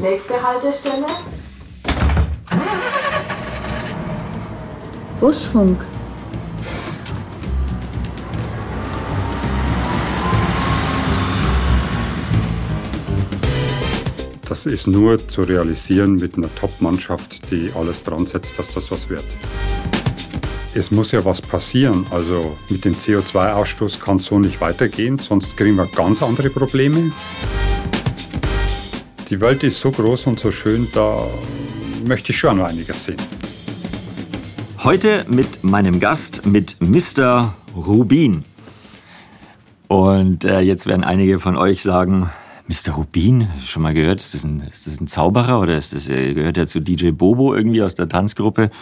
Nächste Haltestelle. Busfunk. Das ist nur zu realisieren mit einer Top-Mannschaft, die alles dran setzt, dass das was wird. Es muss ja was passieren. Also mit dem CO2-Ausstoß kann es so nicht weitergehen, sonst kriegen wir ganz andere Probleme. Die Welt ist so groß und so schön, da möchte ich schon noch einiges sehen. Heute mit meinem Gast, mit Mr. Rubin. Und äh, jetzt werden einige von euch sagen, Mr. Rubin, schon mal gehört, ist das ein, ist das ein Zauberer oder das, äh, gehört er zu DJ Bobo irgendwie aus der Tanzgruppe?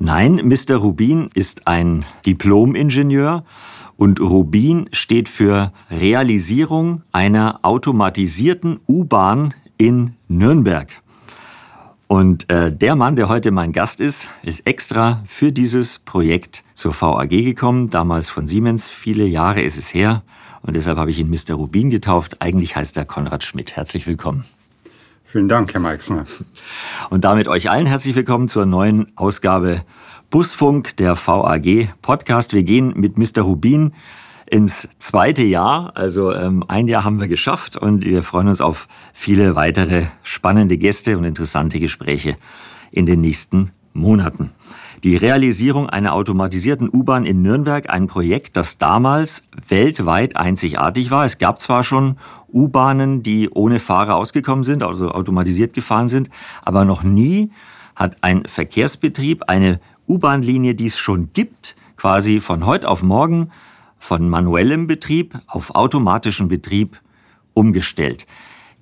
Nein, Mr. Rubin ist ein Diplom-Ingenieur und Rubin steht für Realisierung einer automatisierten U-Bahn in Nürnberg. Und äh, der Mann, der heute mein Gast ist, ist extra für dieses Projekt zur VAG gekommen, damals von Siemens, viele Jahre ist es her. Und deshalb habe ich ihn Mr. Rubin getauft. Eigentlich heißt er Konrad Schmidt. Herzlich willkommen. Vielen Dank, Herr Meixner. Und damit euch allen herzlich willkommen zur neuen Ausgabe Busfunk der VAG Podcast. Wir gehen mit Mr. Rubin ins zweite Jahr. Also ähm, ein Jahr haben wir geschafft und wir freuen uns auf viele weitere spannende Gäste und interessante Gespräche in den nächsten Monaten. Die Realisierung einer automatisierten U-Bahn in Nürnberg, ein Projekt, das damals weltweit einzigartig war. Es gab zwar schon U-Bahnen, die ohne Fahrer ausgekommen sind, also automatisiert gefahren sind, aber noch nie hat ein Verkehrsbetrieb eine U-Bahn-Linie, die es schon gibt, quasi von heute auf morgen von manuellem Betrieb auf automatischen Betrieb umgestellt.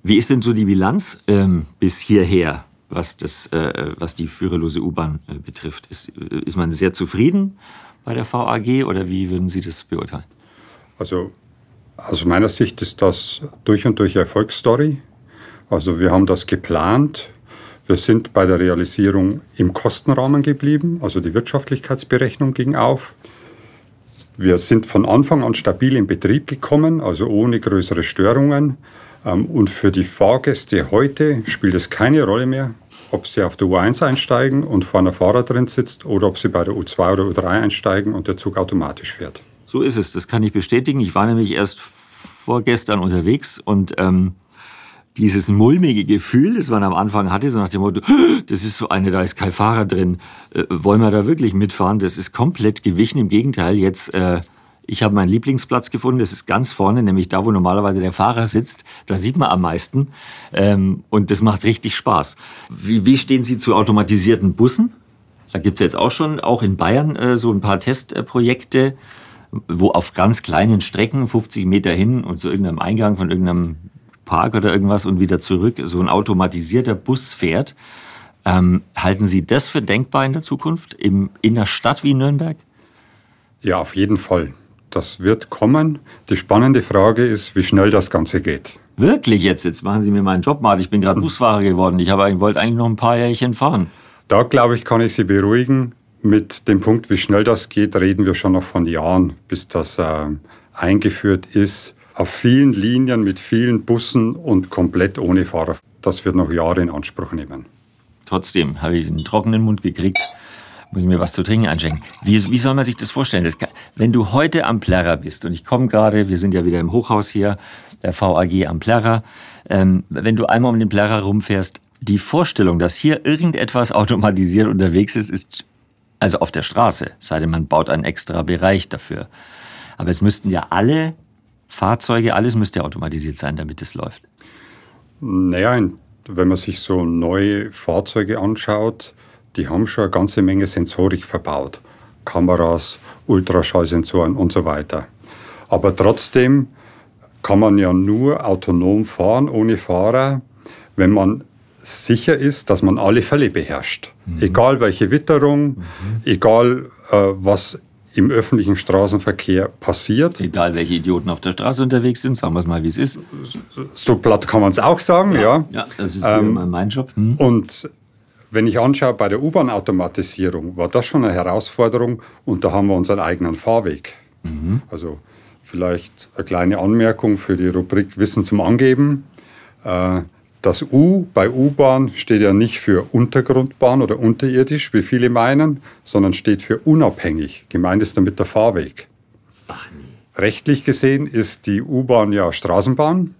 Wie ist denn so die Bilanz ähm, bis hierher? was, das, äh, was die führerlose U-Bahn äh, betrifft. Ist, äh, ist man sehr zufrieden bei der VAG oder wie würden Sie das beurteilen? Also aus meiner Sicht ist das durch und durch Erfolgsstory. Also wir haben das geplant. Wir sind bei der Realisierung im Kostenrahmen geblieben, also die Wirtschaftlichkeitsberechnung ging auf. Wir sind von Anfang an stabil in Betrieb gekommen, also ohne größere Störungen. Ähm, und für die Fahrgäste heute spielt es keine Rolle mehr, ob sie auf der U1 einsteigen und vorne Fahrer drin sitzt oder ob sie bei der U2 oder U3 einsteigen und der Zug automatisch fährt. So ist es, das kann ich bestätigen. Ich war nämlich erst vorgestern unterwegs und ähm, dieses mulmige Gefühl, das man am Anfang hatte, so nach dem Motto, das ist so eine, da ist kein Fahrer drin, äh, wollen wir da wirklich mitfahren? Das ist komplett gewichen. Im Gegenteil, jetzt äh, ich habe meinen Lieblingsplatz gefunden, das ist ganz vorne, nämlich da, wo normalerweise der Fahrer sitzt. Da sieht man am meisten ähm, und das macht richtig Spaß. Wie, wie stehen Sie zu automatisierten Bussen? Da gibt es jetzt auch schon, auch in Bayern, äh, so ein paar Testprojekte, wo auf ganz kleinen Strecken, 50 Meter hin und zu irgendeinem Eingang von irgendeinem Park oder irgendwas und wieder zurück, so ein automatisierter Bus fährt. Ähm, halten Sie das für denkbar in der Zukunft, im, in einer Stadt wie Nürnberg? Ja, auf jeden Fall das wird kommen. Die spannende Frage ist, wie schnell das Ganze geht. Wirklich jetzt? Jetzt machen Sie mir meinen Job mal. Ich bin gerade Busfahrer geworden. Ich wollte eigentlich noch ein paar Jährchen fahren. Da glaube ich, kann ich Sie beruhigen. Mit dem Punkt, wie schnell das geht, reden wir schon noch von Jahren, bis das äh, eingeführt ist. Auf vielen Linien mit vielen Bussen und komplett ohne Fahrer. Das wird noch Jahre in Anspruch nehmen. Trotzdem habe ich einen trockenen Mund gekriegt muss ich mir was zu trinken einschenken. Wie, wie soll man sich das vorstellen? Das kann, wenn du heute am Plärrer bist, und ich komme gerade, wir sind ja wieder im Hochhaus hier, der VAG am Plärrer, ähm, wenn du einmal um den Plärrer rumfährst, die Vorstellung, dass hier irgendetwas automatisiert unterwegs ist, ist also auf der Straße, sei denn man baut einen extra Bereich dafür. Aber es müssten ja alle Fahrzeuge, alles müsste automatisiert sein, damit es läuft. Naja, wenn man sich so neue Fahrzeuge anschaut, die haben schon eine ganze Menge Sensorik verbaut. Kameras, Ultraschallsensoren und so weiter. Aber trotzdem kann man ja nur autonom fahren, ohne Fahrer, wenn man sicher ist, dass man alle Fälle beherrscht. Mhm. Egal welche Witterung, mhm. egal äh, was im öffentlichen Straßenverkehr passiert. Egal welche Idioten auf der Straße unterwegs sind, sagen wir es mal, wie es ist. So platt kann man es auch sagen, ja. Ja, ja das ist ähm, mein Job. Hm. Und wenn ich anschaue, bei der U-Bahn-Automatisierung war das schon eine Herausforderung und da haben wir unseren eigenen Fahrweg. Mhm. Also vielleicht eine kleine Anmerkung für die Rubrik Wissen zum Angeben. Äh, Das U bei U-Bahn steht ja nicht für Untergrundbahn oder unterirdisch, wie viele meinen, sondern steht für unabhängig. Gemeint ist damit der Fahrweg. Ach nee. Rechtlich gesehen ist die U-Bahn ja Straßenbahn,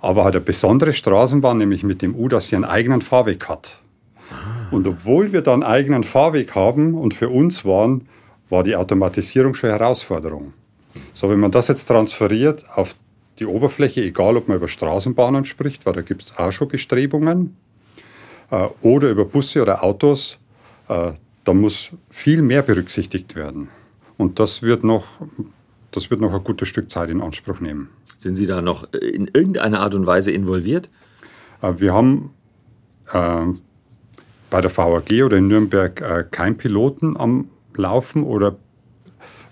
aber hat eine besondere Straßenbahn, nämlich mit dem U, dass sie einen eigenen Fahrweg hat. Ah. Und obwohl wir da einen eigenen Fahrweg haben und für uns waren, war die Automatisierung schon Herausforderung. So, wenn man das jetzt transferiert auf die Oberfläche, egal ob man über Straßenbahnen spricht, weil da gibt es auch schon Bestrebungen, äh, oder über Busse oder Autos, äh, da muss viel mehr berücksichtigt werden. Und das wird noch, das wird noch ein gutes Stück Zeit in Anspruch nehmen. Sind Sie da noch in irgendeiner Art und Weise involviert? Äh, wir haben äh, bei der VAG oder in Nürnberg äh, keinen Piloten am Laufen oder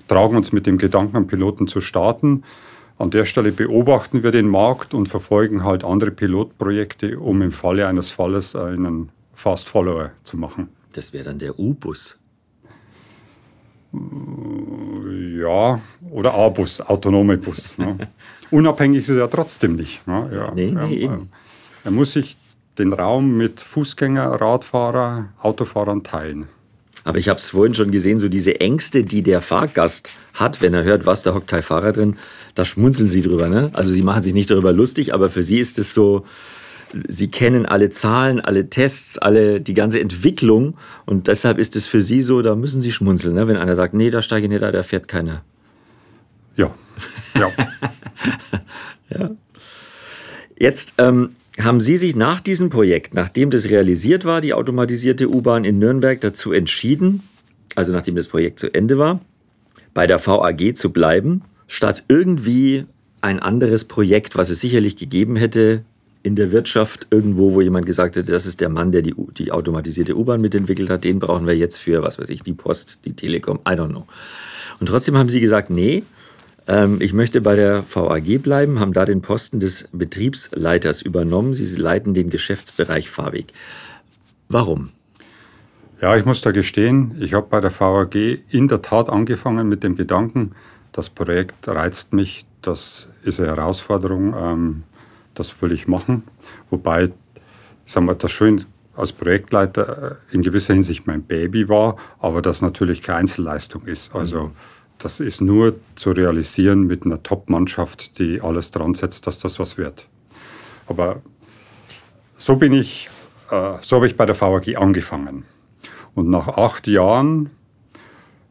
tragen uns mit dem Gedanken, einen Piloten zu starten. An der Stelle beobachten wir den Markt und verfolgen halt andere Pilotprojekte, um im Falle eines Falles einen Fast Follower zu machen. Das wäre dann der U-Bus. Ja, oder A-Bus, autonome Bus. Ne? Unabhängig ist ja trotzdem nicht. Ne? Ja, nee, nee, ja, er muss sich den Raum mit Fußgänger, Radfahrer, Autofahrern teilen. Aber ich habe es vorhin schon gesehen, so diese Ängste, die der Fahrgast hat, wenn er hört, was, da hockt kein Fahrer drin, da schmunzeln sie drüber. Ne? Also sie machen sich nicht darüber lustig, aber für sie ist es so, sie kennen alle Zahlen, alle Tests, alle die ganze Entwicklung und deshalb ist es für sie so, da müssen sie schmunzeln, ne? wenn einer sagt, nee, da steige ich nicht, da fährt keiner. Ja, ja. ja. Jetzt ähm, haben Sie sich nach diesem Projekt, nachdem das realisiert war, die automatisierte U-Bahn in Nürnberg, dazu entschieden, also nachdem das Projekt zu Ende war, bei der VAG zu bleiben, statt irgendwie ein anderes Projekt, was es sicherlich gegeben hätte in der Wirtschaft, irgendwo, wo jemand gesagt hätte, das ist der Mann, der die, die automatisierte U-Bahn mitentwickelt hat, den brauchen wir jetzt für, was weiß ich, die Post, die Telekom, I don't know. Und trotzdem haben Sie gesagt, nee, ich möchte bei der VAG bleiben, haben da den Posten des Betriebsleiters übernommen. Sie leiten den Geschäftsbereich Fahrweg. Warum? Ja, ich muss da gestehen, ich habe bei der VAG in der Tat angefangen mit dem Gedanken, das Projekt reizt mich, das ist eine Herausforderung, ähm, das will ich machen. Wobei, sagen wir, das schön als Projektleiter äh, in gewisser Hinsicht mein Baby war, aber das natürlich keine Einzelleistung ist. Also mhm das ist nur zu realisieren mit einer Top-Mannschaft, die alles dran setzt, dass das was wird. Aber so bin ich, äh, so habe ich bei der VAG angefangen. Und nach acht Jahren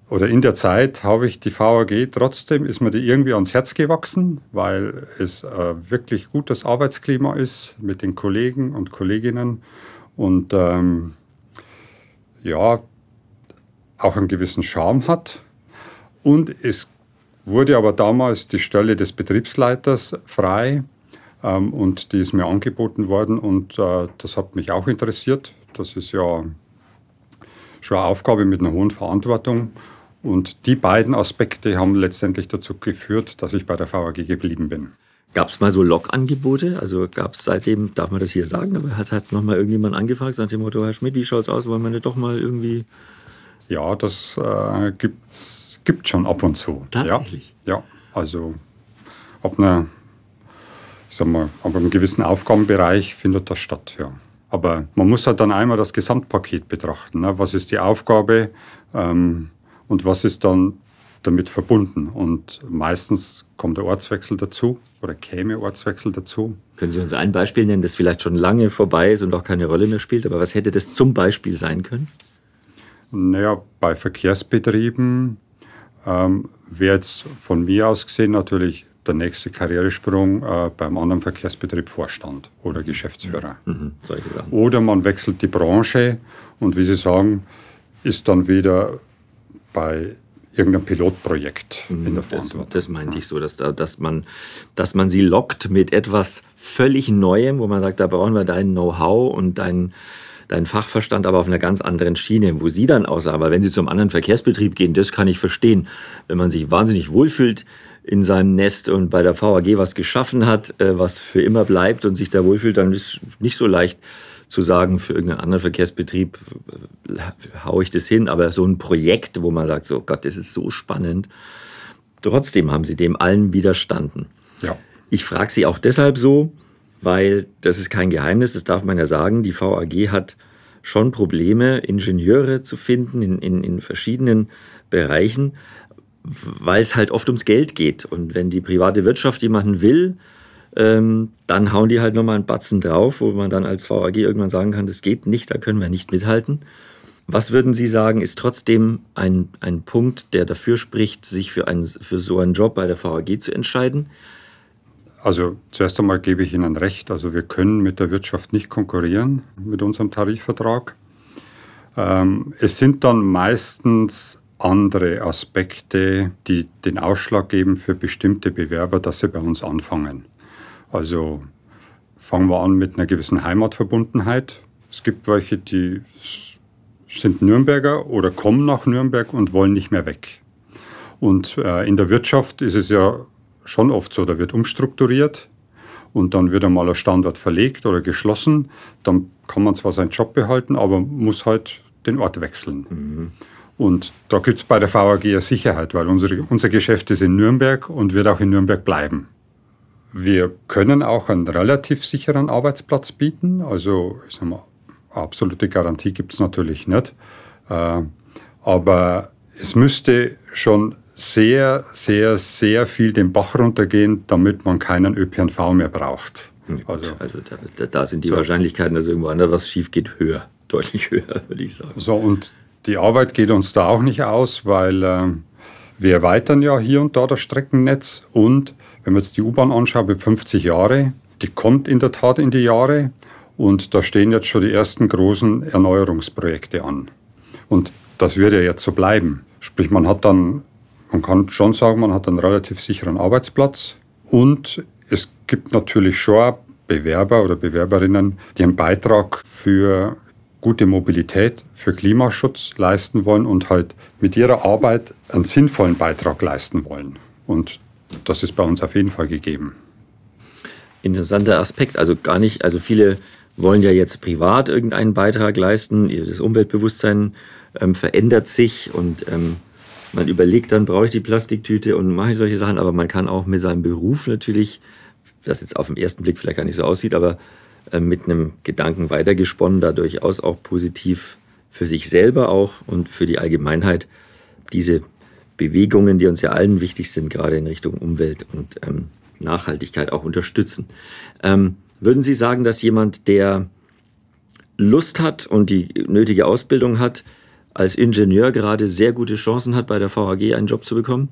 oder in der Zeit habe ich die VAG trotzdem, ist mir die irgendwie ans Herz gewachsen, weil es äh, wirklich gutes Arbeitsklima ist mit den Kollegen und Kolleginnen und ähm, ja, auch einen gewissen Charme hat. Und es wurde aber damals die Stelle des Betriebsleiters frei ähm, und die ist mir angeboten worden und äh, das hat mich auch interessiert. Das ist ja schon eine Aufgabe mit einer hohen Verantwortung. Und die beiden Aspekte haben letztendlich dazu geführt, dass ich bei der VAG geblieben bin. Gab es mal so Log-Angebote? Also gab es seitdem, darf man das hier sagen, aber hat halt nochmal irgendjemand angefragt, nach dem Motto, Herr Schmidt, wie schaut es aus, wollen wir nicht doch mal irgendwie... Ja, das äh, gibt es gibt schon ab und zu. Tatsächlich? Ja, ja. also ab, einer, sag mal, ab einem gewissen Aufgabenbereich findet das statt, ja. Aber man muss halt dann einmal das Gesamtpaket betrachten. Ne? Was ist die Aufgabe ähm, und was ist dann damit verbunden? Und meistens kommt der Ortswechsel dazu oder käme Ortswechsel dazu. Können Sie uns ein Beispiel nennen, das vielleicht schon lange vorbei ist und auch keine Rolle mehr spielt? Aber was hätte das zum Beispiel sein können? Naja, bei Verkehrsbetrieben ähm, wäre jetzt von mir aus gesehen natürlich der nächste Karrieresprung äh, beim anderen Verkehrsbetrieb Vorstand oder Geschäftsführer. Mhm, mhm. Oder man wechselt die Branche und wie Sie sagen, ist dann wieder bei irgendeinem Pilotprojekt mhm, in der Verantwortung. Das, das meinte ich so, dass, da, dass, man, dass man sie lockt mit etwas völlig Neuem, wo man sagt, da brauchen wir dein Know-how und dein, dein Fachverstand aber auf einer ganz anderen Schiene, wo sie dann aussah. Aber wenn sie zum anderen Verkehrsbetrieb gehen, das kann ich verstehen. Wenn man sich wahnsinnig wohlfühlt in seinem Nest und bei der VAG was geschaffen hat, äh, was für immer bleibt und sich da wohlfühlt, dann ist es nicht so leicht zu sagen, für irgendeinen anderen Verkehrsbetrieb äh, haue ich das hin. Aber so ein Projekt, wo man sagt, so Gott, das ist so spannend. Trotzdem haben sie dem allen widerstanden. Ja. Ich frage Sie auch deshalb so, weil das ist kein Geheimnis, das darf man ja sagen. Die VAG hat schon Probleme, Ingenieure zu finden in, in, in verschiedenen Bereichen, weil es halt oft ums Geld geht. Und wenn die private Wirtschaft jemanden will, ähm, dann hauen die halt nochmal einen Batzen drauf, wo man dann als VAG irgendwann sagen kann, das geht nicht, da können wir nicht mithalten. Was würden Sie sagen, ist trotzdem ein, ein Punkt, der dafür spricht, sich für, einen, für so einen Job bei der VAG zu entscheiden? Also zuerst einmal gebe ich Ihnen recht. Also wir können mit der Wirtschaft nicht konkurrieren mit unserem Tarifvertrag. Ähm, es sind dann meistens andere Aspekte, die den Ausschlag geben für bestimmte Bewerber, dass sie bei uns anfangen. Also fangen wir an mit einer gewissen Heimatverbundenheit. Es gibt welche, die sind Nürnberger oder kommen nach Nürnberg und wollen nicht mehr weg. Und äh, in der Wirtschaft ist es ja schon oft so, da wird umstrukturiert und dann wird einmal ein Standort verlegt oder geschlossen. Dann kann man zwar seinen Job behalten, aber muss halt den Ort wechseln. Mhm. Und da gibt es bei der VAG ja Sicherheit, weil unsere, unser Geschäft ist in Nürnberg und wird auch in Nürnberg bleiben. Wir können auch einen relativ sicheren Arbeitsplatz bieten. Also ich sag mal, absolute Garantie gibt es natürlich nicht. Äh, aber es müsste schon sehr, sehr, sehr viel den Bach runtergehen, damit man keinen ÖPNV mehr braucht. Also, also da, da, sind die so. Wahrscheinlichkeiten, dass irgendwo anders was schief geht, höher, deutlich höher, würde ich sagen. So, und die Arbeit geht uns da auch nicht aus, weil äh, wir erweitern ja hier und da das Streckennetz und wenn man jetzt die U-Bahn anschaut mit 50 Jahre, die kommt in der Tat in die Jahre und da stehen jetzt schon die ersten großen Erneuerungsprojekte an. Und das wird ja jetzt so bleiben. Sprich, man hat dann, man kann schon sagen, man hat einen relativ sicheren Arbeitsplatz und es gibt natürlich schon Bewerber oder Bewerberinnen, die einen Beitrag für gute Mobilität, für Klimaschutz leisten wollen und halt mit ihrer Arbeit einen sinnvollen Beitrag leisten wollen. Und das ist bei uns auf jeden Fall gegeben. Interessanter Aspekt, also gar nicht, also viele wollen ja jetzt privat irgendeinen Beitrag leisten, das Umweltbewusstsein ähm, verändert sich und ähm, man überlegt dann, brauche ich die Plastiktüte und mache ich solche Sachen, aber man kann auch mit seinem Beruf natürlich, das jetzt auf den ersten Blick vielleicht gar nicht so aussieht, aber äh, mit einem Gedanken weitergesponnen, da durchaus auch positiv für sich selber auch und für die Allgemeinheit diese Bewegungen, die uns ja allen wichtig sind, gerade in Richtung Umwelt und ähm, Nachhaltigkeit auch unterstützen. Ähm, würden Sie sagen, dass jemand, der Lust hat und die nötige Ausbildung hat, als Ingenieur gerade sehr gute Chancen hat, bei der VAG einen Job zu bekommen?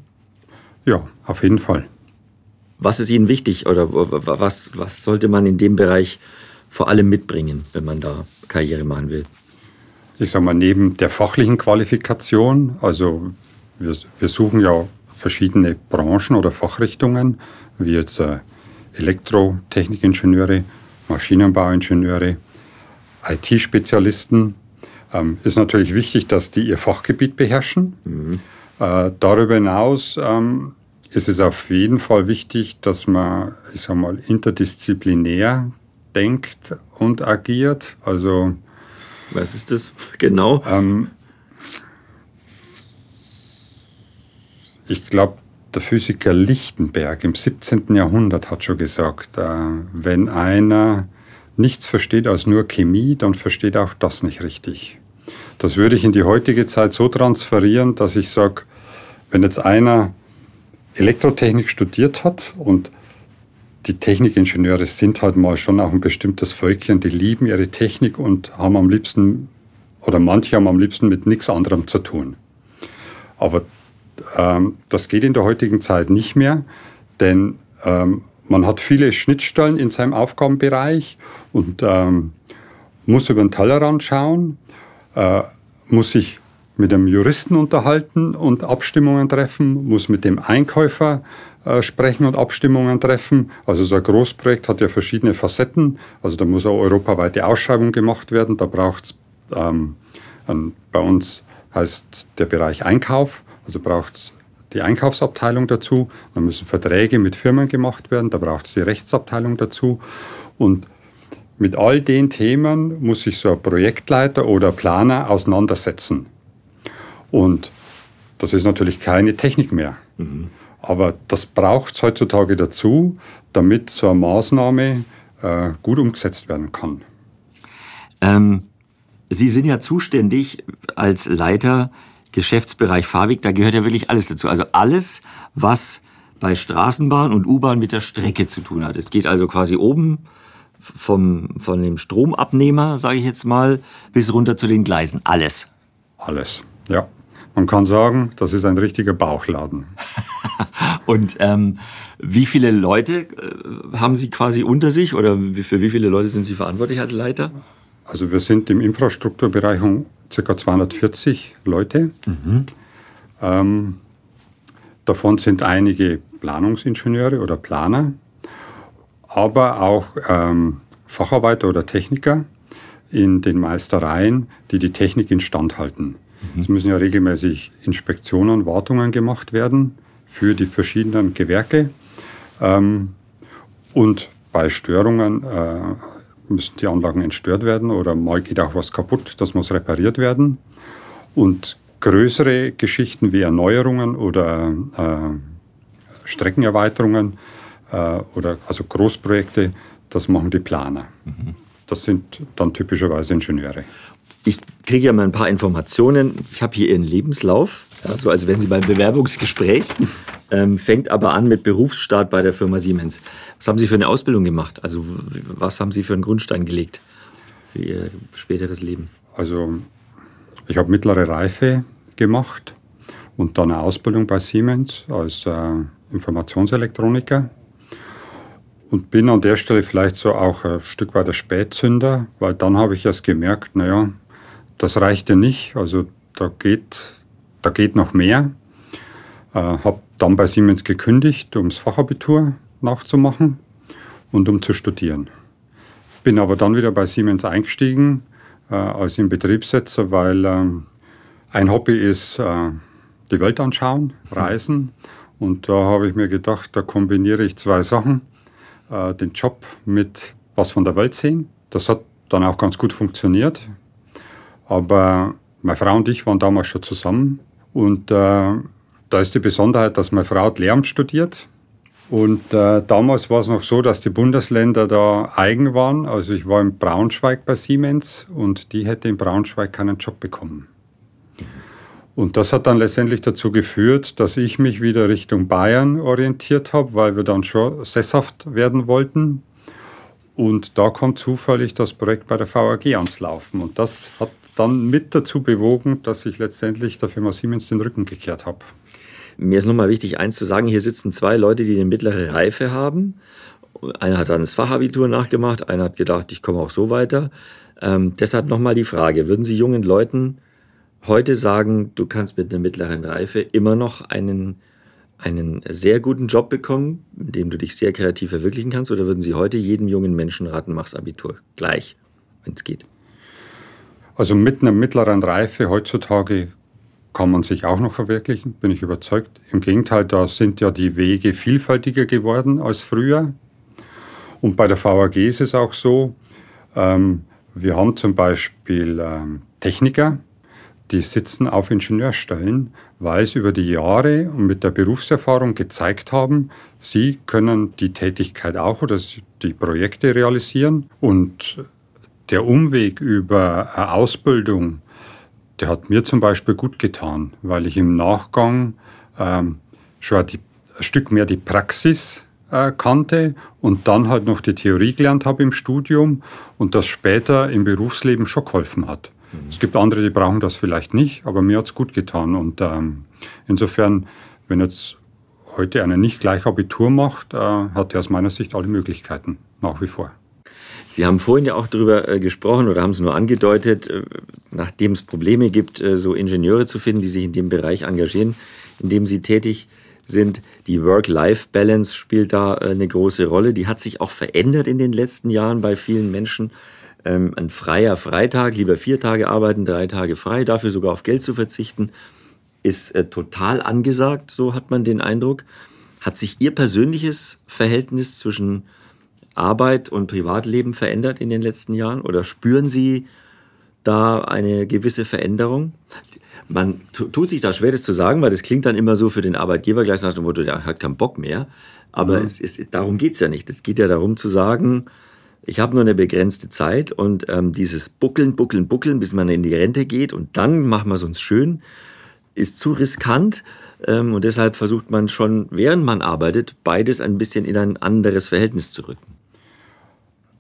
Ja, auf jeden Fall. Was ist Ihnen wichtig oder was, was sollte man in dem Bereich vor allem mitbringen, wenn man da Karriere machen will? Ich sage mal, neben der fachlichen Qualifikation, also wir, wir suchen ja verschiedene Branchen oder Fachrichtungen, wie jetzt äh, Elektrotechnikingenieure, Maschinenbauingenieure, IT-Spezialisten. Ähm, ist natürlich wichtig, dass die ihr Fachgebiet beherrschen. Mhm. Äh, darüber hinaus ähm, ist es auf jeden Fall wichtig, dass man, ich sag mal, interdisziplinär denkt und agiert. Also was ist das genau? Ähm, ich glaube, der Physiker Lichtenberg im 17. Jahrhundert hat schon gesagt, äh, wenn einer nichts versteht als nur Chemie, dann versteht auch das nicht richtig. Das würde ich in die heutige Zeit so transferieren, dass ich sage, wenn jetzt einer Elektrotechnik studiert hat und die Technikingenieure sind halt mal schon auch ein bestimmtes Völkchen, die lieben ihre Technik und haben am liebsten, oder manche haben am liebsten mit nichts anderem zu tun. Aber ähm, das geht in der heutigen Zeit nicht mehr, denn ähm, man hat viele Schnittstellen in seinem Aufgabenbereich und ähm, muss über den Tellerrand schauen, äh, muss sich mit dem Juristen unterhalten und Abstimmungen treffen, muss mit dem Einkäufer äh, sprechen und Abstimmungen treffen. Also so ein Großprojekt hat ja verschiedene Facetten. Also da muss eine europaweite Ausschreibung gemacht werden. Da braucht es ähm, bei uns heißt der Bereich Einkauf. Also braucht es die Einkaufsabteilung dazu, dann müssen Verträge mit Firmen gemacht werden, da braucht es die Rechtsabteilung dazu. Und mit all den Themen muss sich so ein Projektleiter oder Planer auseinandersetzen. Und das ist natürlich keine Technik mehr. Mhm. Aber das braucht es heutzutage dazu, damit so eine Maßnahme äh, gut umgesetzt werden kann. Ähm, Sie sind ja zuständig als Leiter Geschäftsbereich Fahrweg, da gehört ja wirklich alles dazu. Also alles, was bei Straßenbahn und U-Bahn mit der Strecke zu tun hat. Es geht also quasi oben vom, von dem Stromabnehmer, sage ich jetzt mal, bis runter zu den Gleisen. Alles. Alles, ja. Man kann sagen, das ist ein richtiger Bauchladen. und ähm, wie viele Leute äh, haben Sie quasi unter sich oder für wie viele Leute sind Sie verantwortlich als Leiter? Also wir sind im Infrastrukturbereich um ca. 240 Leute. Mhm. Ähm, davon sind einige Planungsingenieure oder Planer, aber auch ähm, Facharbeiter oder Techniker in den Meistereien, die die Technik instand halten. Mhm. Es müssen ja regelmäßig Inspektionen, Wartungen gemacht werden für die verschiedenen Gewerke. Ähm, und bei Störungen äh, müssen die Anlagen entstört werden oder mal geht auch was kaputt, das muss repariert werden. Und größere Geschichten wie Erneuerungen oder äh, Streckenerweiterungen oder also Großprojekte, das machen die Planer. Mhm. Das sind dann typischerweise Ingenieure. Ich kriege ja mal ein paar Informationen. Ich habe hier Ihren Lebenslauf, ja, so als wenn Sie beim Bewerbungsgespräch, ähm, fängt aber an mit Berufsstart bei der Firma Siemens. Was haben Sie für eine Ausbildung gemacht? Also was haben Sie für einen Grundstein gelegt für Ihr späteres Leben? Also ich habe mittlere Reife gemacht und dann eine Ausbildung bei Siemens als äh, Informationselektroniker und bin an der Stelle vielleicht so auch ein Stück weit der Spätzünder, weil dann habe ich erst gemerkt, naja, das reichte nicht, also da geht, da geht noch mehr. Äh, habe dann bei Siemens gekündigt, um das Fachabitur nachzumachen und um zu studieren. Bin aber dann wieder bei Siemens eingestiegen äh, als Betriebssetzer, weil äh, ein Hobby ist äh, die Welt anschauen, reisen. Und da habe ich mir gedacht, da kombiniere ich zwei Sachen. Äh, den Job mit was von der Welt sehen. Das hat dann auch ganz gut funktioniert. Aber meine Frau und ich waren damals schon zusammen. Und äh, da ist die Besonderheit, dass meine Frau Lehramt studiert. Und äh, damals war es noch so, dass die Bundesländer da eigen waren. Also ich war in Braunschweig bei Siemens und die hätte in Braunschweig keinen Job bekommen. Und das hat dann letztendlich dazu geführt, dass ich mich wieder Richtung Bayern orientiert habe, weil wir dann schon sesshaft werden wollten. Und da kommt zufällig das Projekt bei der VAG ans Laufen. Und das hat dann mit dazu bewogen, dass ich letztendlich der Firma Siemens den Rücken gekehrt habe. Mir ist nochmal wichtig, eins zu sagen: Hier sitzen zwei Leute, die eine mittlere Reife haben. Einer hat dann das Fachabitur nachgemacht, einer hat gedacht, ich komme auch so weiter. Ähm, deshalb nochmal die Frage: Würden Sie jungen Leuten heute sagen, du kannst mit einer mittleren Reife immer noch einen, einen sehr guten Job bekommen, in dem du dich sehr kreativ verwirklichen kannst? Oder würden Sie heute jedem jungen Menschen raten, mach's Abitur gleich, wenn es geht? Also mit einer mittleren Reife heutzutage kann man sich auch noch verwirklichen, bin ich überzeugt. Im Gegenteil, da sind ja die Wege vielfältiger geworden als früher. Und bei der VAG ist es auch so, ähm, wir haben zum Beispiel ähm, Techniker, die sitzen auf Ingenieurstellen, weil sie über die Jahre und mit der Berufserfahrung gezeigt haben, sie können die Tätigkeit auch oder die Projekte realisieren. Und der Umweg über eine Ausbildung, der hat mir zum Beispiel gut getan, weil ich im Nachgang ähm, schon ein Stück mehr die Praxis äh, kannte und dann halt noch die Theorie gelernt habe im Studium und das später im Berufsleben schon geholfen hat. Es gibt andere, die brauchen das vielleicht nicht, aber mir hat es gut getan. Und ähm, insofern, wenn jetzt heute einer nicht gleich Abitur macht, äh, hat er aus meiner Sicht alle Möglichkeiten, nach wie vor. Sie haben vorhin ja auch darüber äh, gesprochen oder haben es nur angedeutet, äh, nachdem es Probleme gibt, äh, so Ingenieure zu finden, die sich in dem Bereich engagieren, in dem sie tätig sind. Die Work-Life-Balance spielt da eine große Rolle. Die hat sich auch verändert in den letzten Jahren bei vielen Menschen ähm, ein freier Freitag, lieber vier Tage arbeiten, drei Tage frei, dafür sogar auf Geld zu verzichten, ist äh, total angesagt, so hat man den Eindruck. Hat sich Ihr persönliches Verhältnis zwischen Arbeit und Privatleben verändert in den letzten Jahren oder spüren Sie da eine gewisse Veränderung? Man tut sich da schwer, das zu sagen, weil das klingt dann immer so für den Arbeitgeber gleich nach dem Motto, der hat keinen Bock mehr. Aber mhm. es, es, darum geht es ja nicht. Es geht ja darum zu sagen, ich habe nur eine begrenzte Zeit und ähm, dieses Buckeln, Buckeln, Buckeln, bis man in die Rente geht und dann machen wir es uns schön, ist zu riskant. Ähm, und deshalb versucht man schon, während man arbeitet, beides ein bisschen in ein anderes Verhältnis zu rücken.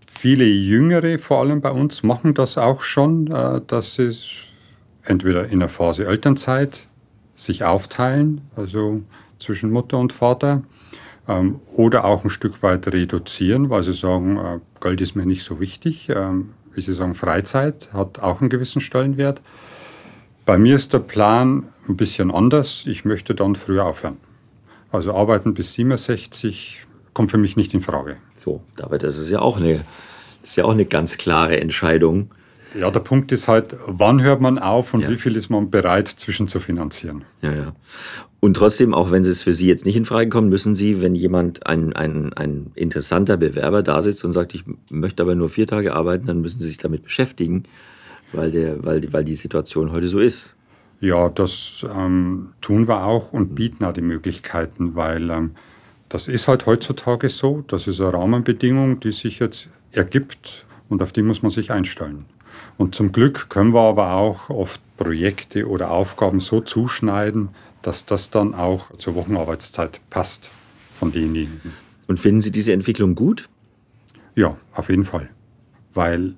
Viele Jüngere, vor allem bei uns, machen das auch schon, äh, dass sie entweder in der Phase Elternzeit sich aufteilen, also zwischen Mutter und Vater, ähm, oder auch ein Stück weit reduzieren, weil sie sagen, äh, Geld ist mir nicht so wichtig. Ähm, wie sie sagen, Freizeit hat auch einen gewissen Stellenwert. Bei mir ist der Plan ein bisschen anders. Ich möchte dann früher aufhören. Also arbeiten bis 67 kommt für mich nicht in Frage. So, aber das ist ja auch eine, ist ja auch eine ganz klare Entscheidung. Ja, der Punkt ist halt, wann hört man auf und ja. wie viel ist man bereit zwischen zu finanzieren? Ja, ja. Und trotzdem, auch wenn es für Sie jetzt nicht in Frage kommt, müssen Sie, wenn jemand, ein, ein, ein interessanter Bewerber da sitzt und sagt, ich möchte aber nur vier Tage arbeiten, dann müssen Sie sich damit beschäftigen, weil, der, weil, weil die Situation heute so ist. Ja, das ähm, tun wir auch und bieten auch die Möglichkeiten, weil ähm, das ist halt heutzutage so. Das ist eine Rahmenbedingung, die sich jetzt ergibt und auf die muss man sich einstellen. Und zum Glück können wir aber auch oft Projekte oder Aufgaben so zuschneiden, dass das dann auch zur Wochenarbeitszeit passt von denjenigen. Und finden Sie diese Entwicklung gut? Ja, auf jeden Fall. Weil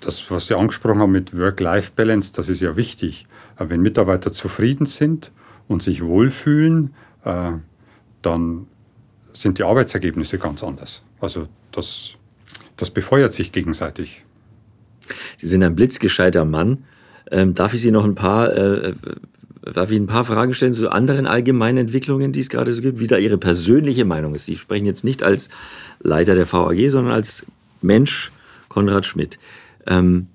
das, was Sie angesprochen haben mit Work-Life-Balance, das ist ja wichtig. Wenn Mitarbeiter zufrieden sind und sich wohlfühlen, äh, dann sind die Arbeitsergebnisse ganz anders. Also das, das befeuert sich gegenseitig. Sie sind ein blitzgescheiter Mann. Ähm, darf ich Sie noch ein paar, äh, darf ich ein paar Fragen stellen zu anderen allgemeinen Entwicklungen, die es gerade so gibt, wie da Ihre persönliche Meinung ist? Sie sprechen jetzt nicht als Leiter der VAG, sondern als Mensch Konrad Schmidt. Ähm,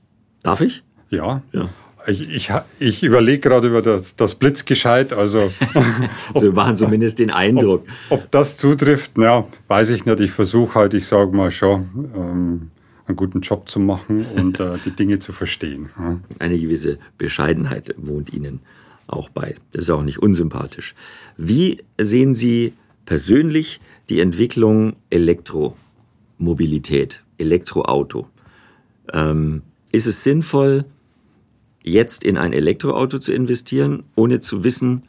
darf ich? Ja. ja. Ich, ich, ich überlege gerade über das, das Blitzgescheit, also. Sie machen zumindest den Eindruck. Ob, ob, das zutrifft, ja, weiß ich nicht. Ich versuche halt, ich sage mal schon, ähm, einen guten Job zu machen und äh, die Dinge zu verstehen. Ja. Eine gewisse Bescheidenheit wohnt Ihnen auch bei. Das ist auch nicht unsympathisch. Wie sehen Sie persönlich die Entwicklung Elektromobilität, Elektroauto? Ähm, ist es sinnvoll, jetzt in ein Elektroauto zu investieren, ohne zu wissen,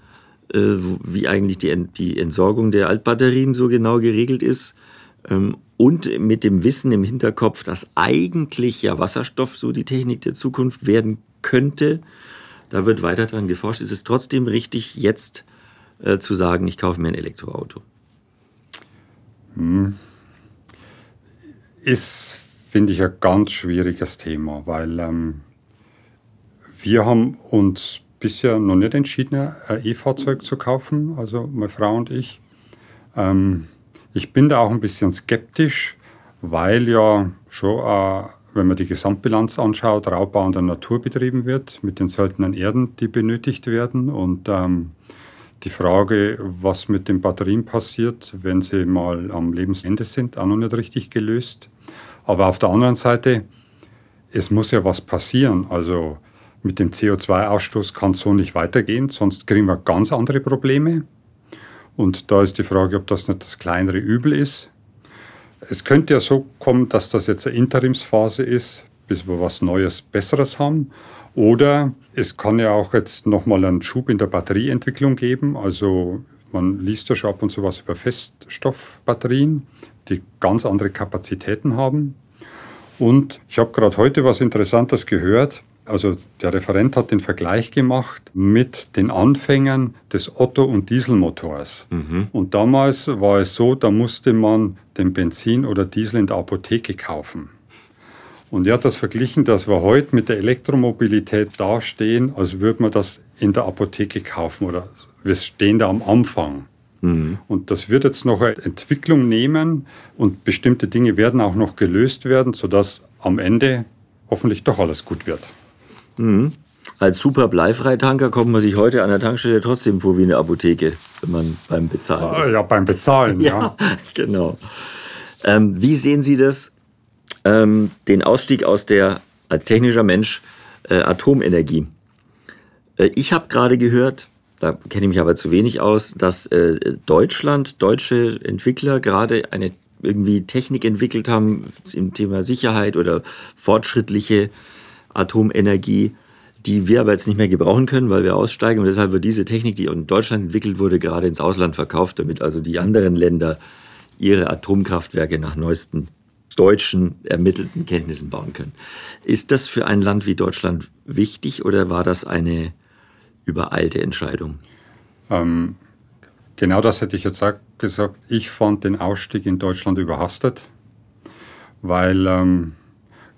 äh, wie eigentlich die, die Entsorgung der Altbatterien so genau geregelt ist? Ähm, und mit dem Wissen im Hinterkopf, dass eigentlich ja Wasserstoff so die Technik der Zukunft werden könnte. Da wird weiter dran geforscht. Ist es trotzdem richtig, jetzt äh, zu sagen, ich kaufe mir ein Elektroauto? Hm. Ist, finde ich, ein ganz schwieriges Thema, weil ähm, wir haben uns bisher noch nicht entschieden, ein E-Fahrzeug zu kaufen, also meine Frau und ich. Ähm, ich bin da auch ein bisschen skeptisch, weil ja schon, äh, wenn man die Gesamtbilanz anschaut, Raubbau an der Natur betrieben wird mit den seltenen Erden, die benötigt werden. Und ähm, die Frage, was mit den Batterien passiert, wenn sie mal am Lebensende sind, auch noch nicht richtig gelöst. Aber auf der anderen Seite, es muss ja was passieren. Also mit dem CO2-Ausstoß kann es so nicht weitergehen, sonst kriegen wir ganz andere Probleme. Und da ist die Frage, ob das nicht das kleinere Übel ist. Es könnte ja so kommen, dass das jetzt eine Interimsphase ist, bis wir was Neues, Besseres haben. Oder es kann ja auch jetzt nochmal einen Schub in der Batterieentwicklung geben. Also man liest ja schon ab und zu was über Feststoffbatterien, die ganz andere Kapazitäten haben. Und ich habe gerade heute was Interessantes gehört. Also der Referent hat den Vergleich gemacht mit den Anfängen des Otto- und Dieselmotors. Mhm. Und damals war es so, da musste man den Benzin oder Diesel in der Apotheke kaufen. Und er hat das verglichen, dass wir heute mit der Elektromobilität dastehen, als würde man das in der Apotheke kaufen oder wir stehen da am Anfang. Mhm. Und das wird jetzt noch eine Entwicklung nehmen und bestimmte Dinge werden auch noch gelöst werden, sodass am Ende hoffentlich doch alles gut wird. Mhm. Als super Bleifreitanker kommt man sich heute an der Tankstelle trotzdem vor wie eine Apotheke, wenn man beim Bezahlen ah, ist. Ja, beim Bezahlen, ja. ja. genau. Ähm, wie sehen Sie das, ähm, den Ausstieg aus der, als technischer Mensch, äh, Atomenergie? Äh, ich habe gerade gehört, da kenne ich mich aber zu wenig aus, dass äh, Deutschland, deutsche Entwickler gerade eine irgendwie Technik entwickelt haben im Thema Sicherheit oder fortschrittliche Atomenergie, die wir aber jetzt nicht mehr gebrauchen können, weil wir aussteigen. Und deshalb wird diese Technik, die in Deutschland entwickelt wurde, gerade ins Ausland verkauft, damit also die anderen Länder ihre Atomkraftwerke nach neuesten deutschen ermittelten Kenntnissen bauen können. Ist das für ein Land wie Deutschland wichtig oder war das eine übereilte Entscheidung? Ähm, genau das hätte ich jetzt gesagt. Ich fand den Ausstieg in Deutschland überhastet, weil ähm,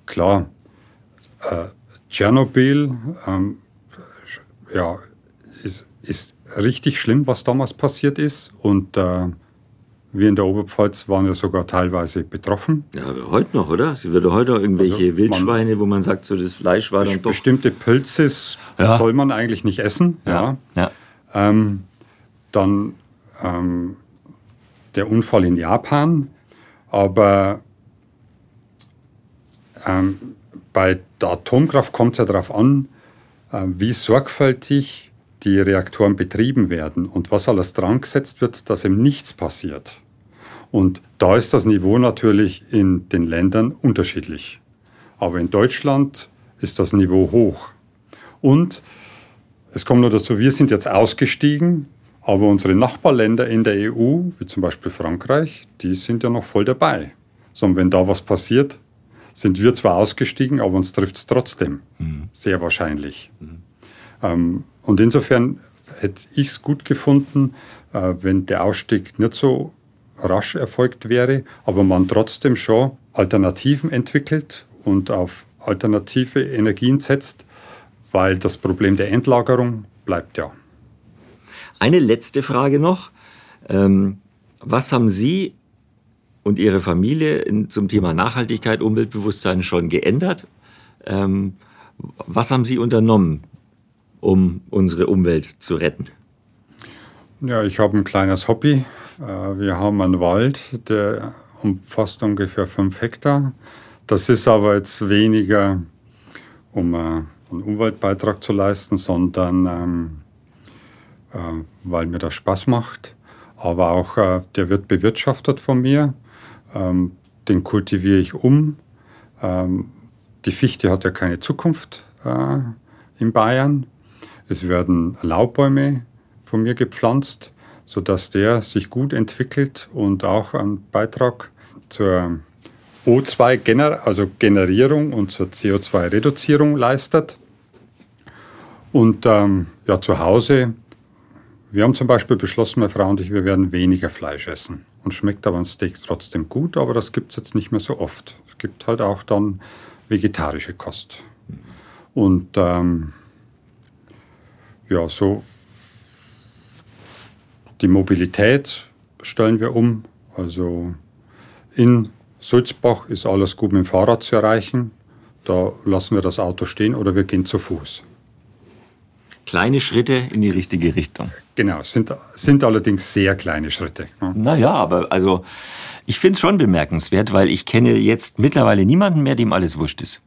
klar, äh, Tschernobyl ähm, ja, ist, ist richtig schlimm, was damals passiert ist. Und äh, wir in der Oberpfalz waren ja sogar teilweise betroffen. Ja, heute noch, oder? Es wird heute irgendwelche also Wildschweine, man, wo man sagt, so das Fleisch war dann doch. Bestimmte Pilze ja. soll man eigentlich nicht essen. Ja. ja. Ähm, dann ähm, der Unfall in Japan. Aber ähm, bei der Atomkraft kommt es ja darauf an, äh, wie sorgfältig die Reaktoren betrieben werden und was alles dran gesetzt wird, dass eben nichts passiert. Und da ist das Niveau natürlich in den Ländern unterschiedlich. Aber in Deutschland ist das Niveau hoch. Und es kommt nur dazu, wir sind jetzt ausgestiegen, aber unsere Nachbarländer in der EU, wie zum Beispiel Frankreich, die sind ja noch voll dabei. So, und wenn da was passiert, sind wir zwar ausgestiegen, aber uns trifft es trotzdem. Mhm. Sehr wahrscheinlich. Mhm. Ähm, und insofern hätte ich es gut gefunden, äh, wenn der Ausstieg nicht so rasch erfolgt wäre, aber man trotzdem schon Alternativen entwickelt und auf alternative Energien setzt, weil das Problem der Endlagerung bleibt ja. Eine letzte Frage noch. Ähm, was haben Sie und Ihre Familie in, zum Thema Nachhaltigkeit, Umweltbewusstsein schon geändert? Ähm, was haben Sie unternommen, um unsere Umwelt zu retten? Ja, ich habe ein kleines Hobby. Äh, wir haben einen Wald, der umfasst ungefähr fünf Hektar. Das ist aber jetzt weniger, um äh, einen Umweltbeitrag zu leisten, sondern ähm, äh, weil mir das Spaß macht. Aber auch der wird bewirtschaftet von mir. Ähm, den kultiviere ich um. Ähm, die Fichte hat ja keine Zukunft äh, in Bayern. Es werden Laubbäume von mir gepflanzt, sodass der sich gut entwickelt und auch einen Beitrag zur O2 also Generierung und zur CO2-Reduzierung leistet. Und ähm, ja, zu Hause, wir haben zum Beispiel beschlossen, meine Frau und ich, wir werden weniger Fleisch essen und schmeckt aber ein Steak trotzdem gut, aber das gibt es jetzt nicht mehr so oft. Es gibt halt auch dann vegetarische Kost. Und ähm, ja, so die Mobilität stellen wir um. Also in Sulzbach ist alles gut mit dem Fahrrad zu erreichen. Da lassen wir das Auto stehen oder wir gehen zu Fuß kleine Schritte in die richtige Richtung. Genau, sind, sind allerdings sehr kleine Schritte. Ja. Naja, aber also ich finde es schon bemerkenswert, weil ich kenne jetzt mittlerweile niemanden mehr, dem alles wurscht ist.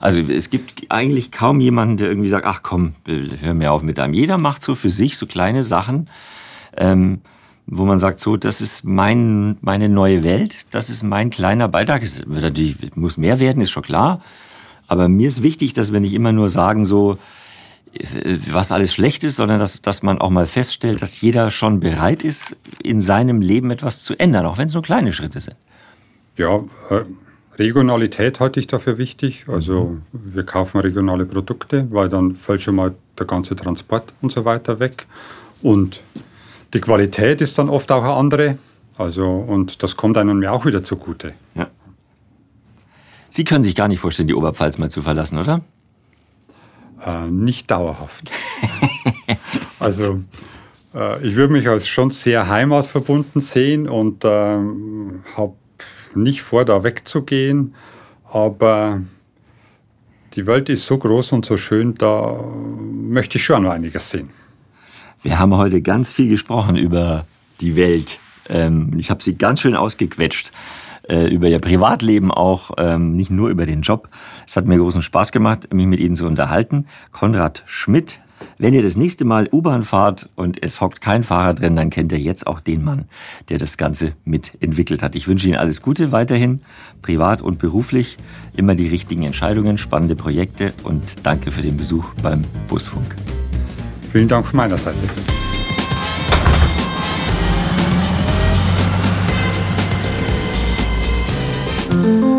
Also es gibt eigentlich kaum jemanden, der irgendwie sagt, ach komm, hör mir auf mit einem. Jeder macht so für sich so kleine Sachen, ähm, wo man sagt, so, das ist mein, meine neue Welt, das ist mein kleiner Beitrag. Es wird natürlich, muss mehr werden, ist schon klar. Aber mir ist wichtig, dass wir nicht immer nur sagen, so, was alles schlecht ist, sondern dass, dass man auch mal feststellt, dass jeder schon bereit ist, in seinem Leben etwas zu ändern, auch wenn es nur kleine Schritte sind. Ja, äh, Regionalität halte ich dafür wichtig. Also wir kaufen regionale Produkte, weil dann fällt schon mal der ganze Transport und so weiter weg. Und die Qualität ist dann oft auch eine andere. Also, und das kommt einem ja auch wieder zugute. Ja. Sie können sich gar nicht vorstellen, die Oberpfalz mal zu verlassen, oder? Äh, nicht dauerhaft. also äh, ich würde mich als schon sehr heimatverbunden sehen und äh, habe nicht vor, da wegzugehen, aber die Welt ist so groß und so schön, da möchte ich schon noch einiges sehen. Wir haben heute ganz viel gesprochen über die Welt. Ähm, ich habe sie ganz schön ausgequetscht. Äh, über ihr Privatleben auch, ähm, nicht nur über den Job. Es hat mir großen Spaß gemacht, mich mit Ihnen zu unterhalten. Konrad Schmidt, Wenn ihr das nächste Mal U-Bahn fahrt und es hockt kein Fahrer drin, dann kennt ihr jetzt auch den Mann, der das Ganze mitentwickelt hat. Ich wünsche Ihnen alles Gute weiterhin, privat und beruflich, immer die richtigen Entscheidungen, spannende Projekte und danke für den Besuch beim Busfunk. Vielen Dank von meiner Seite. You.